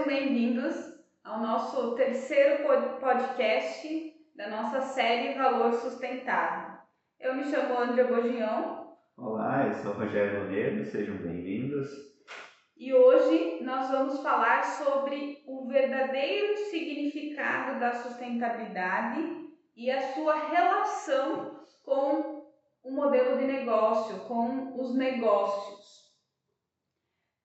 sejam bem-vindos ao nosso terceiro podcast da nossa série Valor Sustentável. Eu me chamo André Bogião. Olá, eu sou Rogério Moneiro, sejam bem-vindos. E hoje nós vamos falar sobre o verdadeiro significado da sustentabilidade e a sua relação com o modelo de negócio, com os negócios.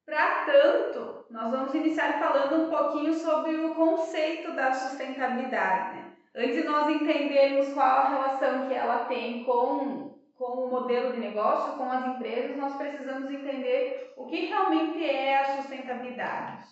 Para tanto, nós vamos iniciar falando um pouquinho sobre o conceito da sustentabilidade. Né? Antes de nós entendermos qual a relação que ela tem com, com o modelo de negócio, com as empresas, nós precisamos entender o que realmente é a sustentabilidade.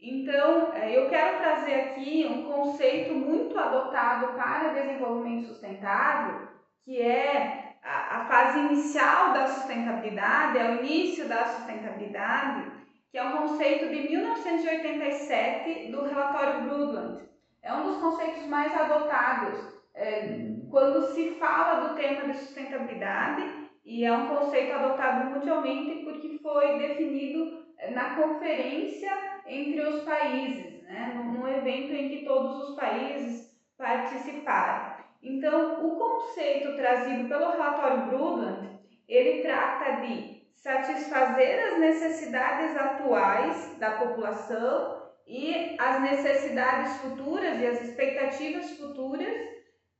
Então, é, eu quero trazer aqui um conceito muito adotado para desenvolvimento sustentável, que é a, fase inicial da sustentabilidade, é o início da sustentabilidade, que é um conceito de 1987 do relatório Brundtland. É um dos conceitos mais adotados é, quando se fala do tema de sustentabilidade e é um conceito adotado mundialmente porque foi definido é, na conferência entre os países, né, num evento em que todos os países participaram. Então, o conceito trazido pelo relatório Brundtland, ele trata de satisfazer as necessidades atuais da população e as necessidades futuras e as expectativas futuras,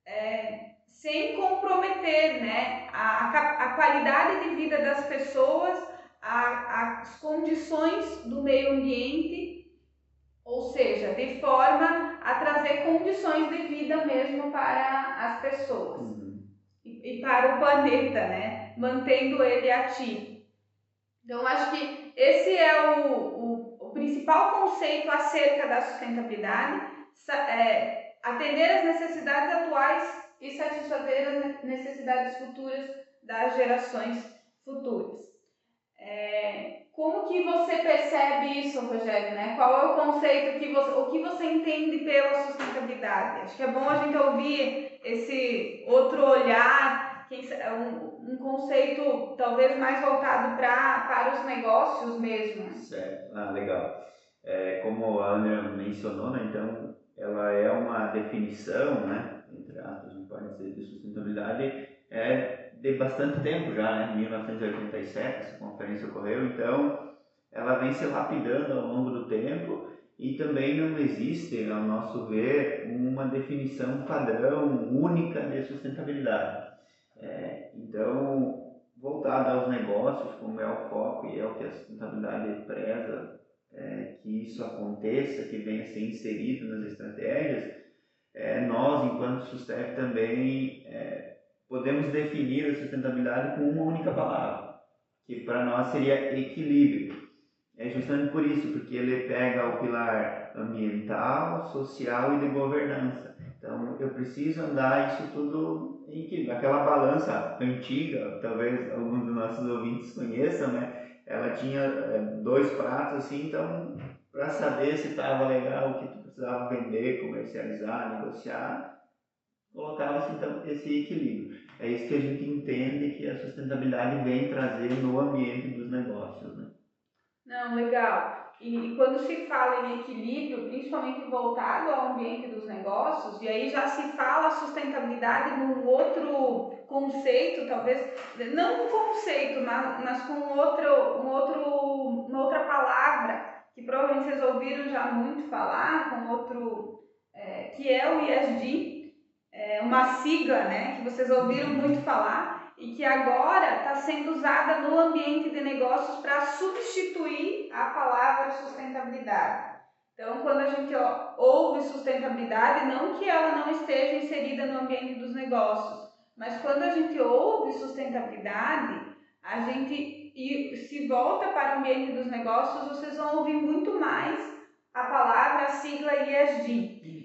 é, sem comprometer né, a, a qualidade de vida das pessoas, a, as condições do meio ambiente, ou seja, de forma a trazer condições de vida mesmo para as pessoas uhum. e, e, para o planeta, né? Mantendo ele ativo. Então, acho que esse é o, o, o principal conceito acerca da sustentabilidade, é, atender as necessidades atuais e satisfazer as necessidades futuras das gerações futuras. É, como que você percebe isso, Rogério? Né? Qual é o conceito que você, o que você entende pela sustentabilidade? Acho que é bom a gente ouvir esse outro olhar, um, um conceito talvez mais voltado pra, para os negócios mesmo. Certo, ah, legal. É, como a Ana mencionou, né, então ela é uma definição, né, entre aspas, pode dizer de sustentabilidade, é de bastante tempo já, né? 1987 essa conferência ocorreu, então ela vem se lapidando ao longo do tempo e também não existe, ao nosso ver, uma definição padrão única de sustentabilidade. É, então, voltada aos negócios, como é o foco e é o que a sustentabilidade preza, é, que isso aconteça, que venha a ser inserido nas estratégias, é, nós, enquanto Sustep, também é, podemos definir a sustentabilidade com uma única palavra, que para nós seria equilíbrio. É justamente por isso, porque ele pega o pilar ambiental, social e de governança. Então, eu preciso andar isso tudo em equilíbrio. Aquela balança antiga, talvez alguns dos nossos ouvintes conheçam, né? Ela tinha é, dois pratos assim, então, para saber se estava legal o que tu precisava vender, comercializar, negociar, colocava-se então esse equilíbrio. É isso que a gente entende que a sustentabilidade vem trazer no ambiente dos negócios. Né? Não, legal. E, quando se fala em equilíbrio, principalmente voltado ao ambiente dos negócios, e aí já se fala sustentabilidade num outro conceito, talvez, não um conceito, mas, mas com outro, um outro, uma outra palavra, que provavelmente vocês ouviram já muito falar, com outro, é, que é o ISD, é uma sigla né, que vocês ouviram muito falar e que agora está sendo usada no ambiente de negócios para substituir a palavra sustentabilidade. Então, quando a gente ouve sustentabilidade, não que ela não esteja inserida no ambiente dos negócios, mas quando a gente ouve sustentabilidade, a gente e se volta para o ambiente dos negócios, vocês vão ouvir muito mais a palavra, a sigla ESG.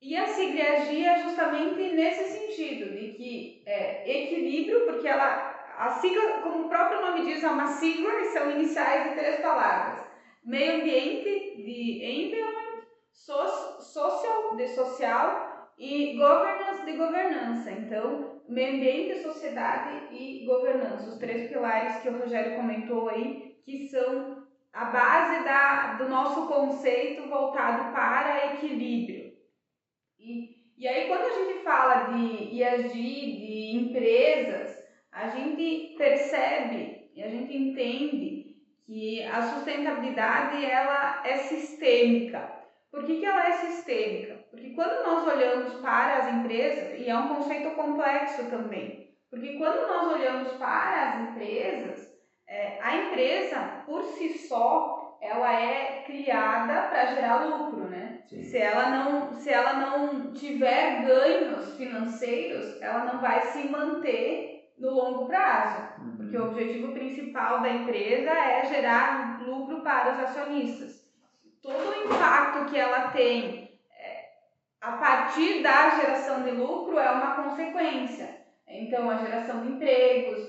E a sinergia é justamente nesse sentido, de que é equilíbrio, porque ela, a sigla, como o próprio nome diz, é uma sigla e são iniciais de três palavras. Meio ambiente, de environment, so, social, de social, e governance, de governança. Então, meio ambiente, sociedade e governança, os três pilares que o Rogério comentou aí, que são a base da, do nosso conceito voltado para equilíbrio. E, e aí, quando a gente fala de ESG, de empresas, a gente percebe e a gente entende que a sustentabilidade ela é sistêmica. Por que, que ela é sistêmica? Porque quando nós olhamos para as empresas, e é um conceito complexo também, porque quando nós olhamos para as empresas, é, a empresa por si só ela é criada para gerar lucro, né? Sim. Se ela não se ela não tiver ganhos financeiros, ela não vai se manter no longo prazo, uhum. porque o objetivo principal da empresa é gerar lucro para os acionistas. Todo o impacto que ela tem é, a partir da geração de lucro é uma consequência. Então, a geração de empregos,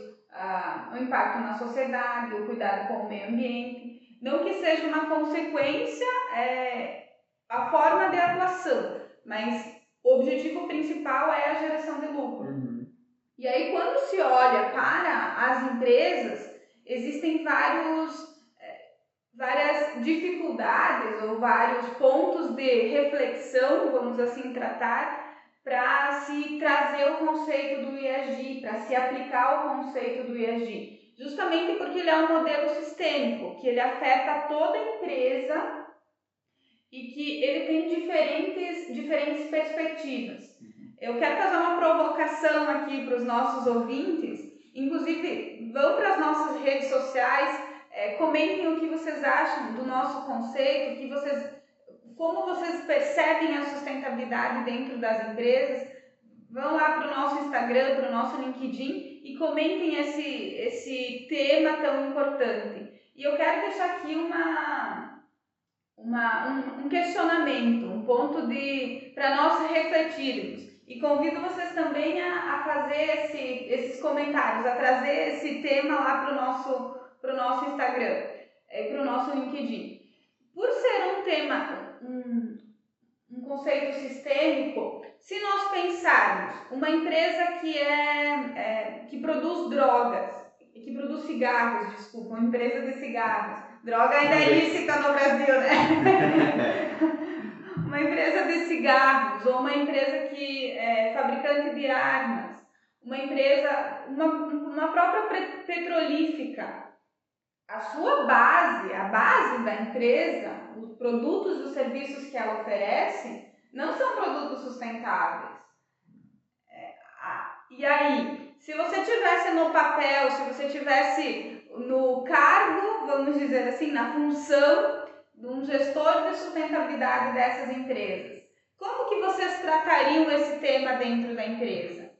o impacto na sociedade, o cuidado com o meio ambiente. Não que seja uma consequência é, a forma de atuação, mas o objetivo principal é a geração de lucro. Uhum. E aí, quando se olha para as empresas, existem vários, é, várias dificuldades ou vários pontos de reflexão, vamos assim tratar, para se trazer o conceito do IAG, para se aplicar o conceito do IAG. Justamente porque ele é um modelo sistêmico, que ele afeta toda a empresa e que ele tem diferentes, diferentes perspectivas. Eu quero fazer uma provocação aqui para os nossos ouvintes, inclusive vão para as nossas redes sociais, é, comentem o que vocês acham do nosso conceito, que vocês como vocês percebem a sustentabilidade dentro das empresas? Vão lá para o nosso Instagram, para o nosso LinkedIn e comentem esse, esse tema tão importante. E eu quero deixar aqui uma, uma, um, um questionamento, um ponto de para nós refletirmos. E convido vocês também a, a fazer esse, esses comentários, a trazer esse tema lá para o nosso, nosso Instagram, é, para o nosso LinkedIn. Por ser um tema, um, um conceito sistêmico, se nós pensarmos uma empresa que é, é, que produz drogas, que produz cigarros, desculpa, uma empresa de cigarros, droga ainda é ilícita no Brasil, né? uma empresa de cigarros ou uma empresa que é fabricante de armas, uma empresa, uma, uma própria petrolífica, a sua base, a base da empresa, os produtos e os serviços que ela oferece, não são produtos sustentáveis. É, e aí, se você tivesse no papel, se você tivesse no cargo, vamos dizer assim, na função de um gestor de sustentabilidade dessas empresas, como que vocês tratariam esse tema dentro da empresa?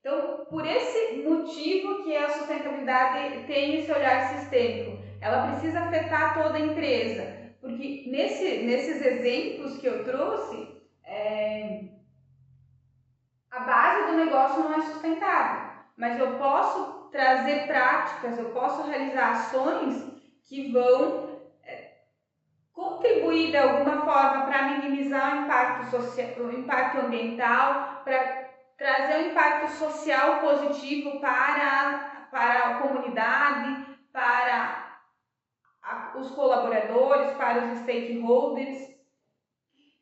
Então, por esse motivo que a sustentabilidade tem esse olhar sistêmico, ela precisa afetar toda a empresa, porque nesse, nesses exemplos que eu trouxe, a base do negócio não é sustentável, mas eu posso trazer práticas, eu posso realizar ações que vão é, contribuir de alguma forma para minimizar o impacto, social, o impacto ambiental, para trazer um impacto social positivo para, para a comunidade, para a, os colaboradores, para os stakeholders.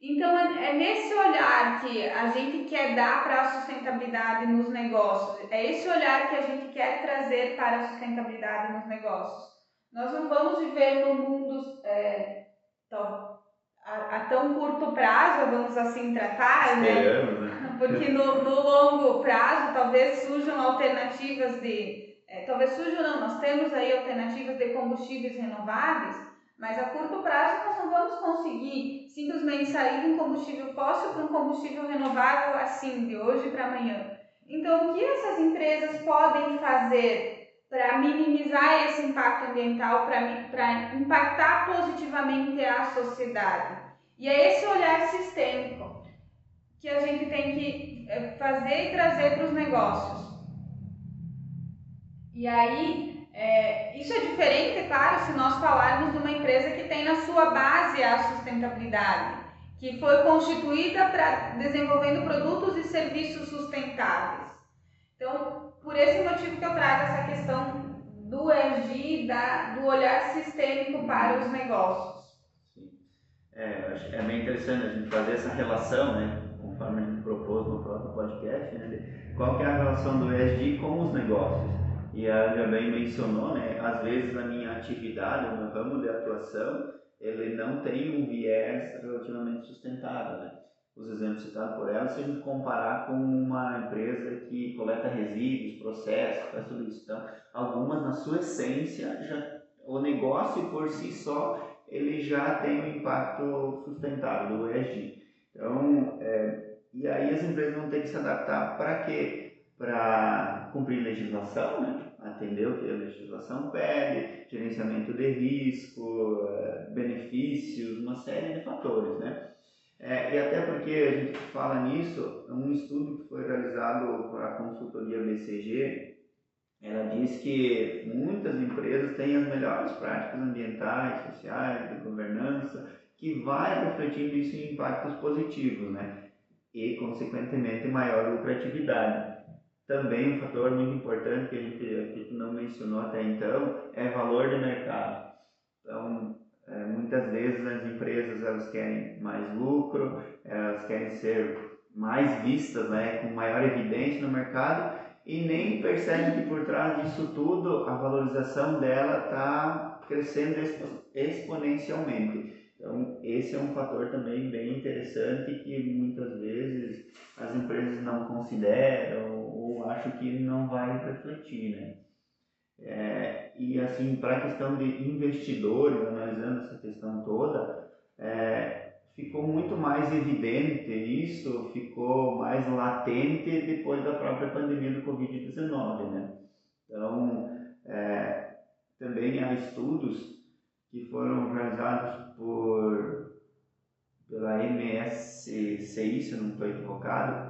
Então, é, é nesse olhar que a gente quer dar para a sustentabilidade nos negócios, é esse olhar que a gente quer trazer para a sustentabilidade nos negócios. Nós não vamos viver num mundo é, tão, a, a, tão curto prazo, vamos assim tratar, né? Né? Porque no, no longo prazo talvez surjam alternativas de. É, talvez surjam não, nós temos aí alternativas de combustíveis renováveis, mas a curto prazo nós não vamos conseguir simplesmente sair de um combustível fóssil para um combustível renovável assim, de hoje para amanhã. Então, o que essas empresas podem fazer para minimizar esse impacto ambiental, para impactar positivamente a sociedade? E é esse olhar sistêmico que a gente tem que eh, fazer e trazer para os negócios. E aí, é, isso é diferente, claro, se nós falarmos de uma empresa que tem na sua base a sustentabilidade, que foi constituída para desenvolvendo produtos e serviços sustentáveis. Então, por esse motivo que eu trago essa questão do ESG, da, do olhar sistêmico para os negócios. É, é bem interessante a gente fazer essa relação, né, conforme a gente propôs no próprio podcast, né, qual que é a relação do ESG com os negócios. E a Andrea bem mencionou, né, às vezes na minha atividade, no meu ramo de atuação, ele não tem um viés relativamente sustentável, né os exemplos citados por ela, se a gente comparar com uma empresa que coleta resíduos, processa, faz tudo isso. Então, algumas, na sua essência, já, o negócio por si só, ele já tem um impacto sustentável do ESG. Então, é, e aí as empresas vão ter que se adaptar para quê? Para cumprir legislação, né? atender o que a legislação pede, gerenciamento de risco, é, benefícios, uma série de fatores, né? É, e até porque a gente fala nisso, um estudo que foi realizado por a consultoria BCG, ela diz que muitas empresas têm as melhores práticas ambientais, sociais, de governança, que vai refletindo isso em impactos positivos, né? E, consequentemente, maior lucratividade. Também um fator muito importante que a gente não mencionou até então é valor de mercado. Então, é, muitas vezes as empresas elas querem mais lucro, elas querem ser mais vistas, né, com maior evidência no mercado e nem percebem que por trás disso tudo a valorização dela está crescendo exponencialmente. Então, esse é um fator também bem interessante que muitas vezes as empresas não consideram ou acham que não vai refletir, né? É, e assim, para a questão de investidores, analisando essa questão toda, é, ficou muito mais evidente isso, ficou mais latente depois da própria pandemia do Covid-19. Né? Então, é, também há estudos que foram realizados por, pela MSCI, se eu não estou equivocado,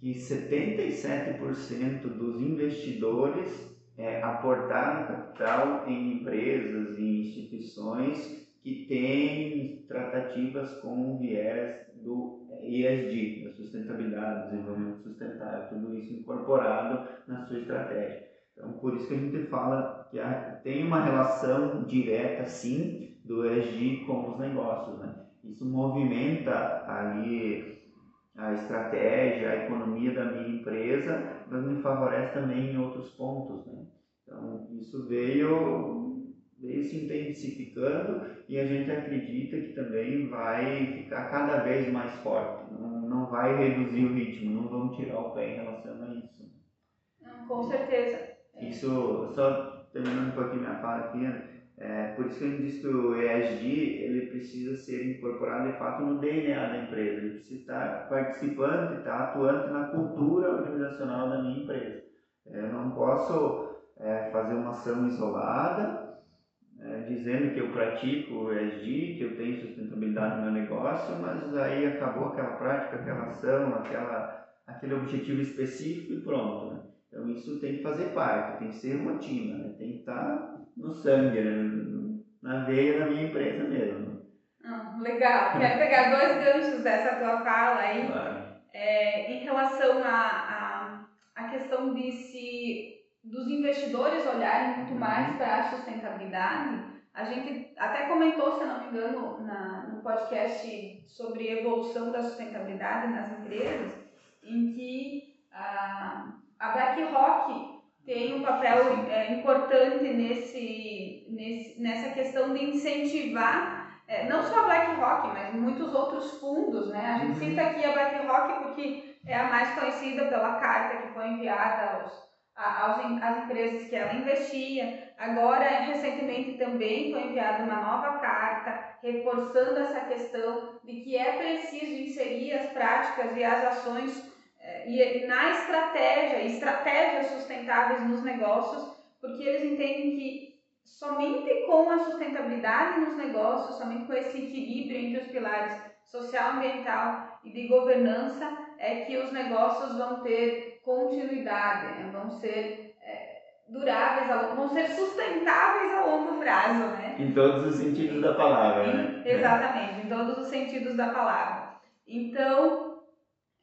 que 77% dos investidores é, aportar capital em empresas e instituições que têm tratativas com o viés do ESG, da sustentabilidade, desenvolvimento sustentável, tudo isso incorporado na sua estratégia. Então, por isso que a gente fala que tem uma relação direta, sim, do ESG com os negócios. Né? Isso movimenta ali a estratégia, a economia da minha empresa, mas me favorece também em outros pontos. Né? Então, isso veio, veio se intensificando e a gente acredita que também vai ficar cada vez mais forte, não, não vai reduzir o ritmo, não vamos tirar o pé em relação a isso. com certeza. Isso, só terminando um pouquinho minha fala aqui, né? É, por isso que gente diz que o ESG ele precisa ser incorporado de fato no DNA da empresa, ele precisa estar participando, estar atuante na cultura organizacional da minha empresa. É, eu não posso é, fazer uma ação isolada, é, dizendo que eu pratico o ESG, que eu tenho sustentabilidade no meu negócio, mas aí acabou aquela prática, aquela ação, aquela, aquele objetivo específico e pronto. Né? Então isso tem que fazer parte, tem que ser rotina, né? tem que estar no sangue, né? na veia da minha empresa mesmo. Ah, legal, quero pegar dois ganchos dessa tua fala aí. Claro. É, em relação à a, a, a, questão de se dos investidores olharem muito uhum. mais para a sustentabilidade, a gente até comentou, se não me engano, na, no podcast sobre evolução da sustentabilidade nas empresas, em que a, a BlackRock tem um papel é, importante nesse, nesse, nessa questão de incentivar é, não só a BlackRock, mas muitos outros fundos, né? A gente uhum. cita aqui a BlackRock porque é a mais conhecida pela carta que foi enviada aos às empresas que ela investia. Agora, recentemente também foi enviada uma nova carta reforçando essa questão de que é preciso inserir as práticas e as ações eh, e na estratégia, estratégias sustentáveis nos negócios, porque eles entendem que somente com a sustentabilidade nos negócios, somente com esse equilíbrio entre os pilares social, ambiental e de governança, é que os negócios vão ter continuidade, né? vão ser é, duráveis, vão ser sustentáveis a longo prazo, né? Em todos os sentidos da palavra, né? Exatamente, em todos os sentidos da palavra. Então,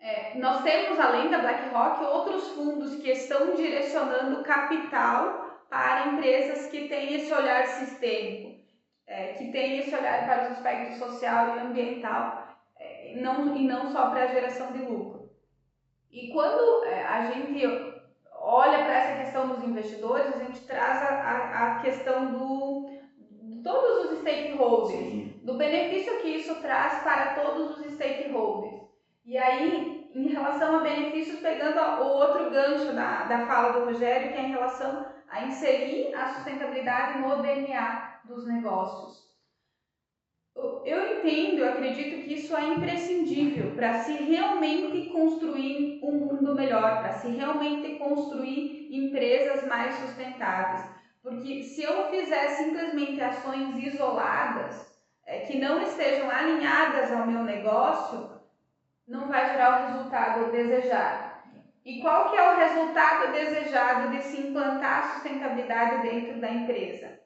é, nós temos, além da BlackRock, outros fundos que estão direcionando capital para empresas que têm esse olhar sistêmico, é, que têm esse olhar para os aspectos social e ambiental, é, não, e não só para a geração de lucro. E quando é, a gente olha para essa questão dos investidores, a gente traz a, a, a questão do, de todos os stakeholders, do benefício que isso traz para todos os stakeholders. E aí, em relação a benefícios, pegando o outro gancho da, da fala do Rogério, que é em relação a inserir a sustentabilidade no DNA dos negócios. Eu entendo, eu acredito que isso é imprescindível para se realmente construir um mundo melhor, para se realmente construir empresas mais sustentáveis. Porque se eu fizer simplesmente ações isoladas, é, que não estejam alinhadas ao meu negócio, não vai gerar o resultado desejado. E qual que é o resultado desejado de se implantar a sustentabilidade dentro da empresa?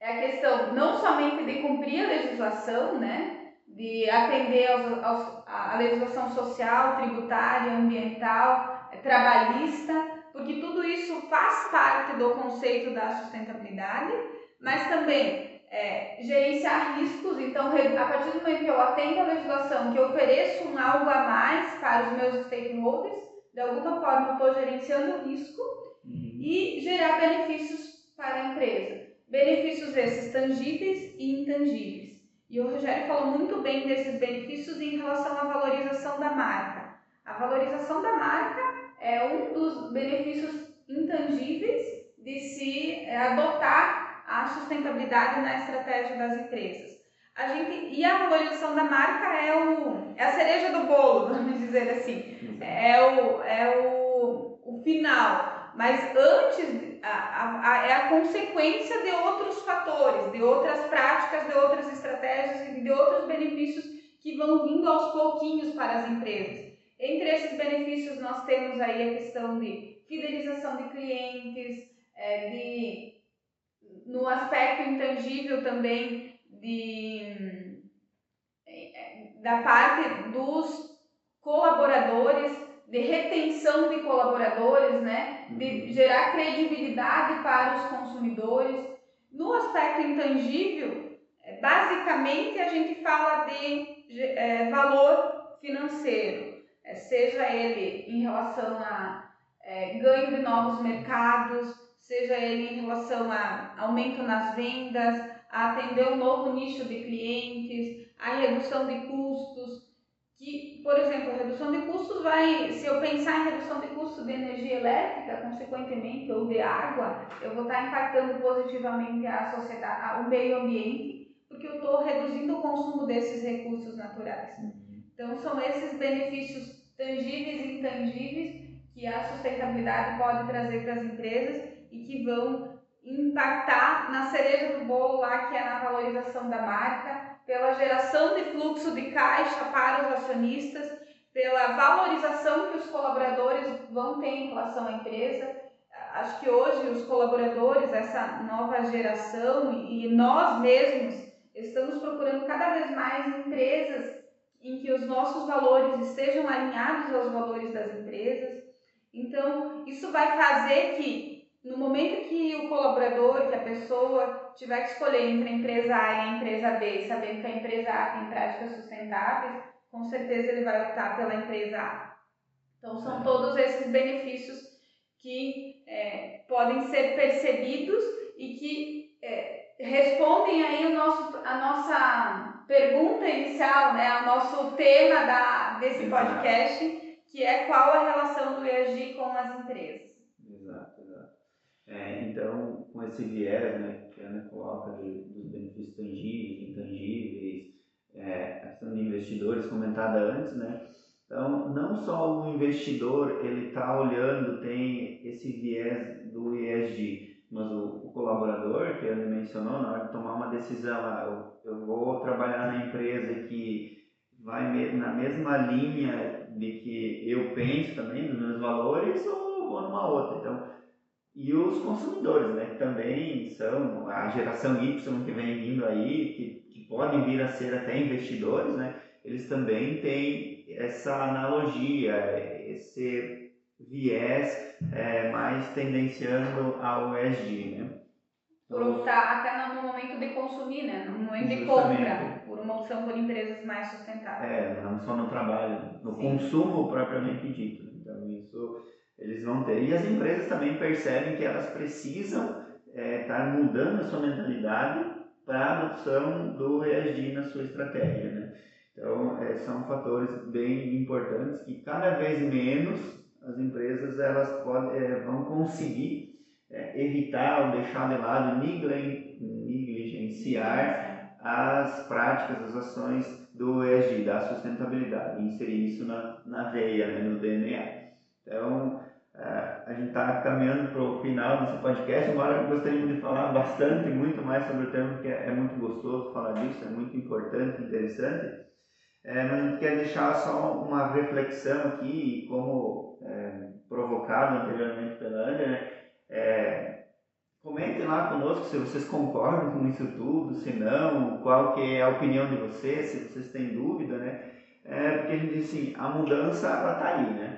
É a questão não somente de cumprir a legislação, né, de atender aos, aos, a legislação social, tributária, ambiental, trabalhista, porque tudo isso faz parte do conceito da sustentabilidade, mas também é, gerenciar riscos. Então, a partir do momento que eu atendo a legislação, que eu ofereço um algo a mais para os meus stakeholders, de alguma forma eu estou gerenciando o risco uhum. e gerar benefícios para a empresa. Benefícios esses tangíveis e intangíveis. E o Rogério falou muito bem desses benefícios em relação à valorização da marca. A valorização da marca é um dos benefícios intangíveis de se adotar a sustentabilidade na estratégia das empresas. A gente, e a valorização da marca é, o, é a cereja do bolo, vamos dizer assim. É o, é o, o final. Mas antes, a, a, é a consequência de outros fatores, de outras práticas, de outras estratégias e de outros benefícios que vão vindo aos pouquinhos para as empresas. Entre esses benefícios, nós temos aí a questão de fidelização de clientes, é, de, no aspecto intangível também, de, da parte dos colaboradores, de retenção de colaboradores, né? de uhum. gerar credibilidade para os consumidores. No aspecto intangível, basicamente a gente fala de é, valor financeiro, é, seja ele em relação a é, ganho de novos mercados, seja ele em relação a aumento nas vendas, a atender um novo nicho de clientes, a redução de custos, que, por exemplo, a redução de custos vai, se eu pensar em redução de custo de energia elétrica, consequentemente, ou de água, eu vou estar impactando positivamente a sociedade, o meio ambiente, porque eu estou reduzindo o consumo desses recursos naturais. Então, são esses benefícios tangíveis e intangíveis que a sustentabilidade pode trazer para as empresas e que vão impactar na cereja do bolo lá, que é na valorização da marca, pela geração de fluxo de caixa para os acionistas, pela valorização que os colaboradores vão ter em relação à empresa. Acho que hoje os colaboradores, essa nova geração e nós mesmos estamos procurando cada vez mais empresas em que os nossos valores estejam alinhados aos valores das empresas. Então, isso vai fazer que no momento que o colaborador, que a pessoa tiver que escolher entre a empresa A e a empresa B, sabendo que a empresa A tem práticas sustentáveis, com certeza ele vai optar pela empresa A. Então, são todos esses benefícios que é, podem ser percebidos e que é, respondem aí o nosso, a nossa pergunta inicial, né, o nosso tema da, desse podcast, que é qual a relação do ESG com as empresas. Então, com esse viés né, que a Ana coloca de, dos benefícios tangíveis, intangíveis, é, a questão de investidores comentada antes, né? Então, não só o investidor ele está olhando, tem esse viés do ESG, mas o, o, colaborador, que ele mencionou, na hora de tomar uma decisão, ah, eu, eu vou trabalhar na empresa que vai na mesma linha de que eu penso também, nos meus valores, ou vou numa outra. Então, e os consumidores, né, que também são a geração Y que vem vindo aí, que, que podem vir a ser até investidores, né, eles também têm essa analogia, esse, viés é, mais tendenciando ao ESG, né? Por optar até no momento de consumir, né? No momento de compra, por uma opção por empresas mais sustentáveis. É, não só no trabalho, no Sim. consumo propriamente dito. Então isso eles vão ter. E as empresas também percebem que elas precisam é, estar tá mudando a sua mentalidade para a adoção do ESG na sua estratégia, né? Então, é, são fatores bem importantes que cada vez menos as empresas elas podem, é, vão conseguir é, evitar ou deixar de lado, negligenciar as práticas, as ações do ESG, da sustentabilidade, inserir isso na, na veia, né, no DNA. Então, a gente está caminhando para o final desse podcast, embora gostaríamos de falar bastante, muito mais sobre o tema, porque é muito gostoso falar disso, é muito importante, interessante. É, mas a gente quer deixar só uma reflexão aqui, como é, provocado anteriormente pela Ana, né? É, comentem lá conosco se vocês concordam com isso tudo, se não, qual que é a opinião de vocês, se vocês têm dúvida, né? É, porque a gente diz assim, a mudança está aí, né?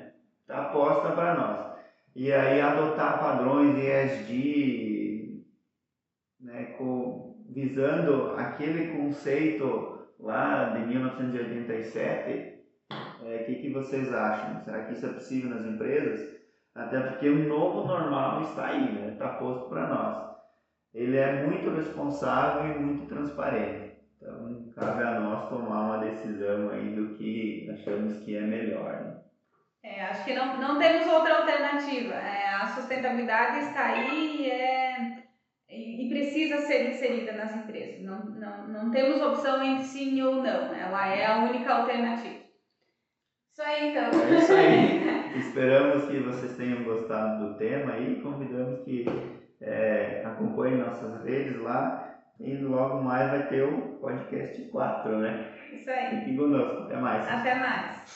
Está posta para nós. E aí adotar padrões ESG, né, com, visando aquele conceito lá de 1987, o é, que, que vocês acham? Será que isso é possível nas empresas? Até porque o novo normal está aí, né? está posto para nós. Ele é muito responsável e muito transparente. Então, cabe a nós tomar uma decisão aí do que achamos que é melhor. Né? É, acho que não, não temos outra alternativa. É, a sustentabilidade está aí e, é, e, precisa ser inserida nas empresas. Não, não, não temos opção entre sim ou não. Ela é a única alternativa. Isso aí, então. É isso aí. Esperamos que vocês tenham gostado do tema e convidamos que é, acompanhem nossas redes lá. E logo mais vai ter o podcast 4, né? Isso aí. Fique conosco. Até mais. Até mais.